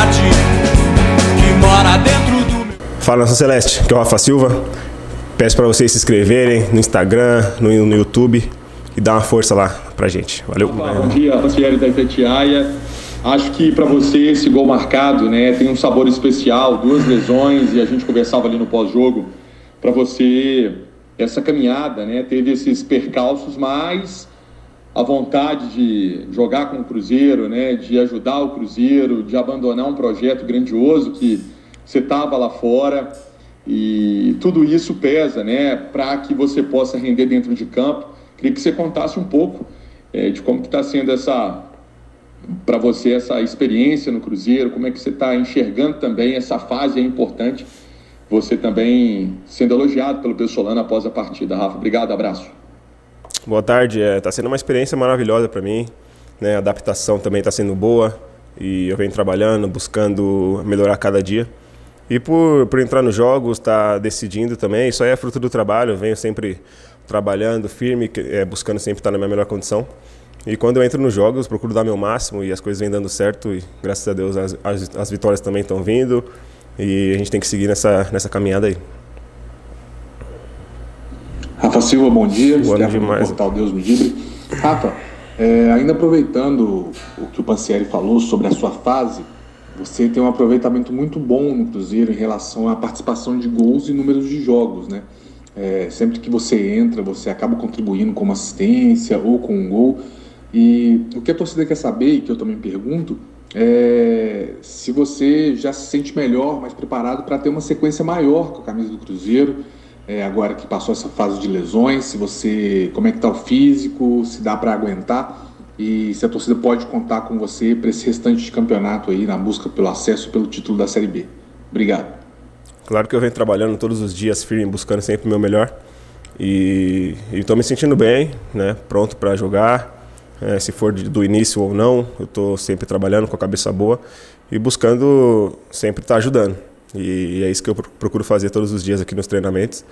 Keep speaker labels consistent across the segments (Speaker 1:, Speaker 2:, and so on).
Speaker 1: vontade que mora dentro do meu.
Speaker 2: Fala Nação Celeste, que é o Rafa Silva. Peço para vocês se inscreverem no Instagram, no, no YouTube e dar uma força lá pra gente. Valeu.
Speaker 3: Bom dia, Rafael da Itatiaia. Acho que para você esse gol marcado, né, tem um sabor especial, duas lesões e a gente conversava ali no pós-jogo. Para você essa caminhada, né, teve esses percalços, mas a vontade de jogar com o Cruzeiro, né, de ajudar o Cruzeiro, de abandonar um projeto grandioso que você estava lá fora e tudo isso pesa, né, para que você possa render dentro de campo. Queria que você contasse um pouco é, de como está sendo essa para você essa experiência no Cruzeiro, como é que você está enxergando também essa fase é importante, você também sendo elogiado pelo Pessolano após a partida. Rafa, obrigado, abraço.
Speaker 2: Boa tarde, está é, sendo uma experiência maravilhosa para mim, né? a adaptação também está sendo boa e eu venho trabalhando, buscando melhorar cada dia. E por, por entrar nos jogos, estar tá decidindo também, isso aí é fruto do trabalho, eu venho sempre trabalhando firme, é, buscando sempre estar na minha melhor condição. E quando eu entro nos jogos, procuro dar meu máximo e as coisas vêm dando certo e graças a Deus as, as, as vitórias também estão vindo e a gente tem que seguir nessa, nessa caminhada aí.
Speaker 4: Rafa Silva, bom dia.
Speaker 2: Boa demais.
Speaker 4: Portal Deus me livre. Rafa, é, ainda aproveitando o que o Pancieri falou sobre a sua fase, você tem um aproveitamento muito bom no Cruzeiro em relação à participação de gols e números de jogos, né? É, sempre que você entra, você acaba contribuindo com uma assistência ou com um gol. E o que a torcida quer saber, e que eu também pergunto, é se você já se sente melhor, mais preparado para ter uma sequência maior com a camisa do Cruzeiro, é, agora que passou essa fase de lesões, se você, como é que está o físico, se dá para aguentar e se a torcida pode contar com você para esse restante de campeonato aí na busca pelo acesso pelo título da Série B. Obrigado.
Speaker 2: Claro que eu venho trabalhando todos os dias firme, buscando sempre o meu melhor e estou me sentindo bem, né? Pronto para jogar é, se for do início ou não, eu estou sempre trabalhando com a cabeça boa e buscando sempre estar tá ajudando. E, é isso que eu procuro fazer todos os dias aqui nos treinamentos,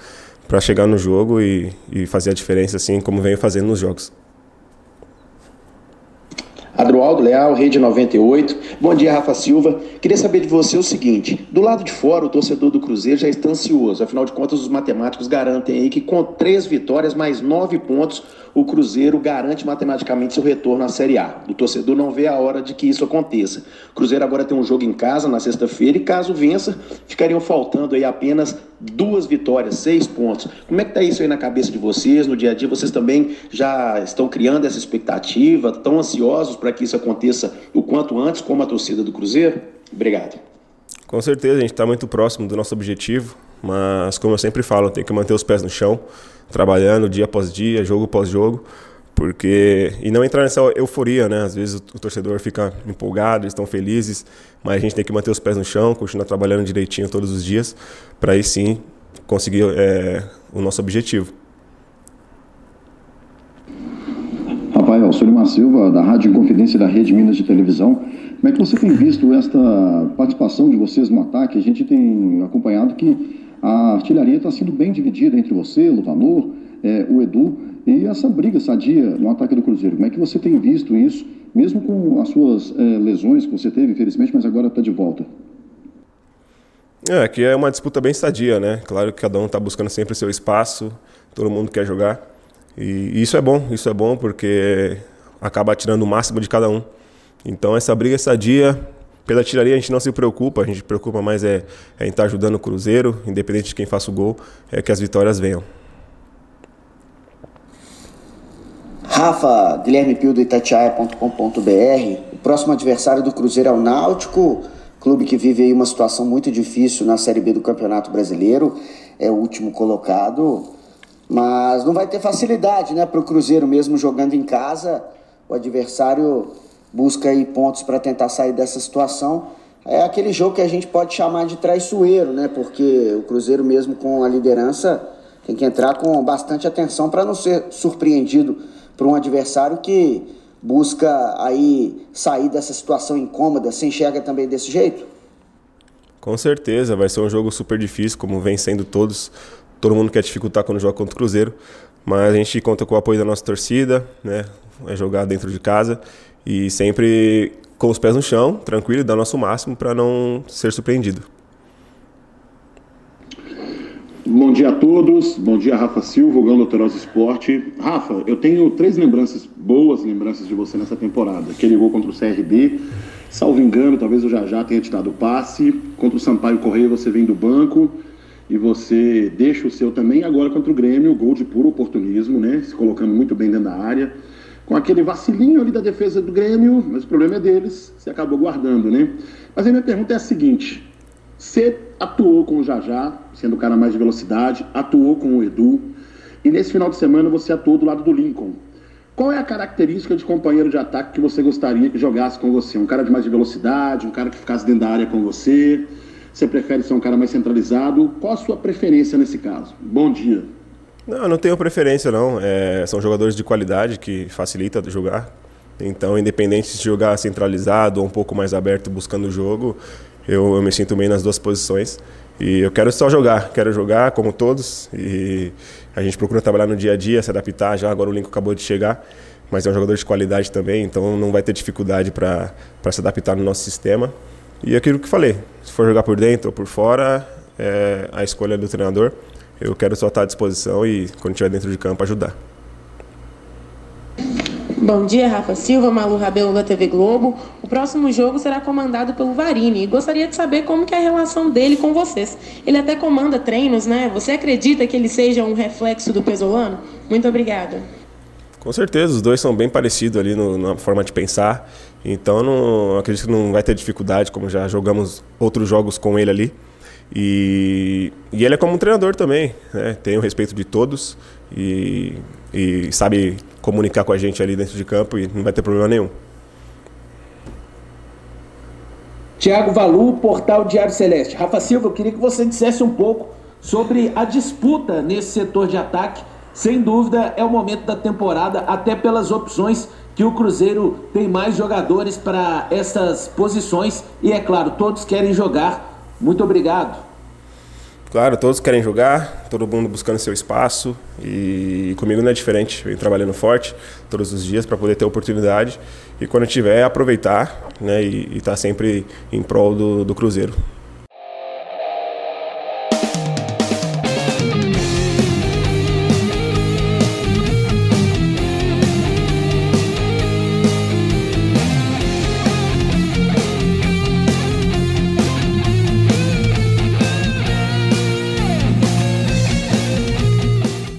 Speaker 2: para chegar no jogo e, e fazer a diferença assim como venho fazendo nos jogos.
Speaker 5: Adroaldo Leal, Rede 98. Bom dia, Rafa Silva. Queria saber de você o seguinte: do lado de fora, o torcedor do Cruzeiro já está ansioso. Afinal de contas, os matemáticos garantem aí que com três vitórias mais nove pontos, o Cruzeiro garante matematicamente seu retorno à Série A. O torcedor não vê a hora de que isso aconteça. O Cruzeiro agora tem um jogo em casa na sexta-feira e caso vença, ficariam faltando aí apenas duas vitórias, seis pontos. Como é que está isso aí na cabeça de vocês, no dia a dia? Vocês também já estão criando essa expectativa, tão ansiosos para que isso aconteça o quanto antes, como a torcida do Cruzeiro? Obrigado.
Speaker 2: Com certeza, a gente está muito próximo do nosso objetivo, mas como eu sempre falo, tem que manter os pés no chão, trabalhando dia após dia, jogo após jogo, porque e não entrar nessa euforia, né? Às vezes o, torcedor fica empolgado, eles estão felizes, mas a gente tem que manter os pés no chão, continuar trabalhando direitinho todos os dias, para aí sim conseguir é, o nosso objetivo.
Speaker 6: Rafael, Solimar Silva, da Rádio Inconfidência da Rede Minas de Televisão. Como é que você tem visto esta participação de vocês no ataque? A gente tem acompanhado que a artilharia está sendo bem dividida entre você, Luvanor, é, o Edu, e essa briga sadia no ataque do Cruzeiro. Como é que você tem visto isso, mesmo com as suas é, lesões que você teve, infelizmente, mas agora está de volta?
Speaker 2: É, aqui é uma disputa bem sadia, né? Claro que cada um está buscando sempre seu espaço, todo mundo quer jogar. E isso é bom, isso é bom porque acaba tirando o máximo de cada um. Então essa briga é sadia. Pela tiraria a gente não se preocupa, a gente preocupa mais é, é em estar ajudando o Cruzeiro, independente de quem faça o gol, é que as vitórias venham.
Speaker 5: Rafa, Guilherme Pio do Itatiaia.com.br. O próximo adversário do Cruzeiro é o Náutico, clube que vive aí uma situação muito difícil na Série B do Campeonato Brasileiro. É o último colocado, mas não vai ter facilidade né, para o Cruzeiro, mesmo jogando em casa. O adversário busca aí pontos para tentar sair dessa situação. É aquele jogo que a gente pode chamar de traiçoeiro, né? Porque o Cruzeiro, mesmo com a liderança, tem que entrar com bastante atenção para não ser surpreendido por um adversário que busca aí sair dessa situação incômoda. Você enxerga também desse jeito?
Speaker 2: Com certeza, vai ser um jogo super difícil, como vem sendo todos. Todo mundo quer dificultar quando joga contra o Cruzeiro, mas a gente conta com o apoio da nossa torcida, né? É jogar dentro de casa e sempre com os pés no chão, tranquilo, dar nosso máximo para não ser surpreendido.
Speaker 7: Bom dia a todos, bom dia Rafa Silva, Gão Doutorosa Esporte. Rafa, eu tenho três lembranças, boas lembranças de você nessa temporada. Aquele gol contra o CRB, salvo engano, talvez o Jajá tenha te dado o passe. Contra o Sampaio Correia você vem do banco e você deixa o seu também. Agora contra o Grêmio, gol de puro oportunismo, né? Se colocando muito bem dentro da área. Com aquele vacilinho ali da defesa do Grêmio, mas o problema é deles, você acabou guardando, né? Mas a minha pergunta é a seguinte: você atuou com o Jajá, sendo o cara mais de velocidade, atuou com o Edu, e nesse final de semana você atuou do lado do Lincoln. Qual é a característica de companheiro de ataque que você gostaria que jogasse com você? Um cara de mais de velocidade, um cara que ficasse dentro da área com você? Você prefere ser um cara mais centralizado? Qual a sua preferência nesse caso? Bom dia.
Speaker 2: Não, eu não tenho preferência não. É, são jogadores de qualidade que facilita jogar. Então, independente de jogar centralizado ou um pouco mais aberto buscando o jogo, eu, eu me sinto bem nas duas posições. E eu quero só jogar, quero jogar como todos. E a gente procura trabalhar no dia a dia, se adaptar. Já agora o Lincoln acabou de chegar, mas é um jogador de qualidade também, então não vai ter dificuldade para se adaptar no nosso sistema. E aquilo que falei, se for jogar por dentro ou por fora, é a escolha do treinador. Eu quero só estar à disposição e, quando estiver dentro de campo, ajudar.
Speaker 8: Bom dia, Rafa Silva, Malu Rabelo da TV Globo. O próximo jogo será comandado pelo Varini e gostaria de saber como é a relação dele com vocês. Ele até comanda treinos, né? Você acredita que ele seja um reflexo do Pesolano? Muito obrigada.
Speaker 2: Com certeza, os dois são bem parecidos ali no, na forma de pensar. Então, não, acredito que não vai ter dificuldade, como já jogamos outros jogos com ele ali. E, e ele é como um treinador também, né? tem o respeito de todos e, e sabe comunicar com a gente ali dentro de campo e não vai ter problema nenhum.
Speaker 9: Tiago Valu, Portal Diário Celeste. Rafa Silva, eu queria que você dissesse um pouco sobre a disputa nesse setor de ataque. Sem dúvida, é o momento da temporada, até pelas opções que o Cruzeiro tem mais jogadores para essas posições e, é claro, todos querem jogar muito obrigado.
Speaker 2: Claro, todos querem jogar, todo mundo buscando seu espaço e comigo não é diferente. Eu venho trabalhando forte todos os dias para poder ter oportunidade e quando tiver aproveitar né, e estar tá sempre em prol do, do Cruzeiro.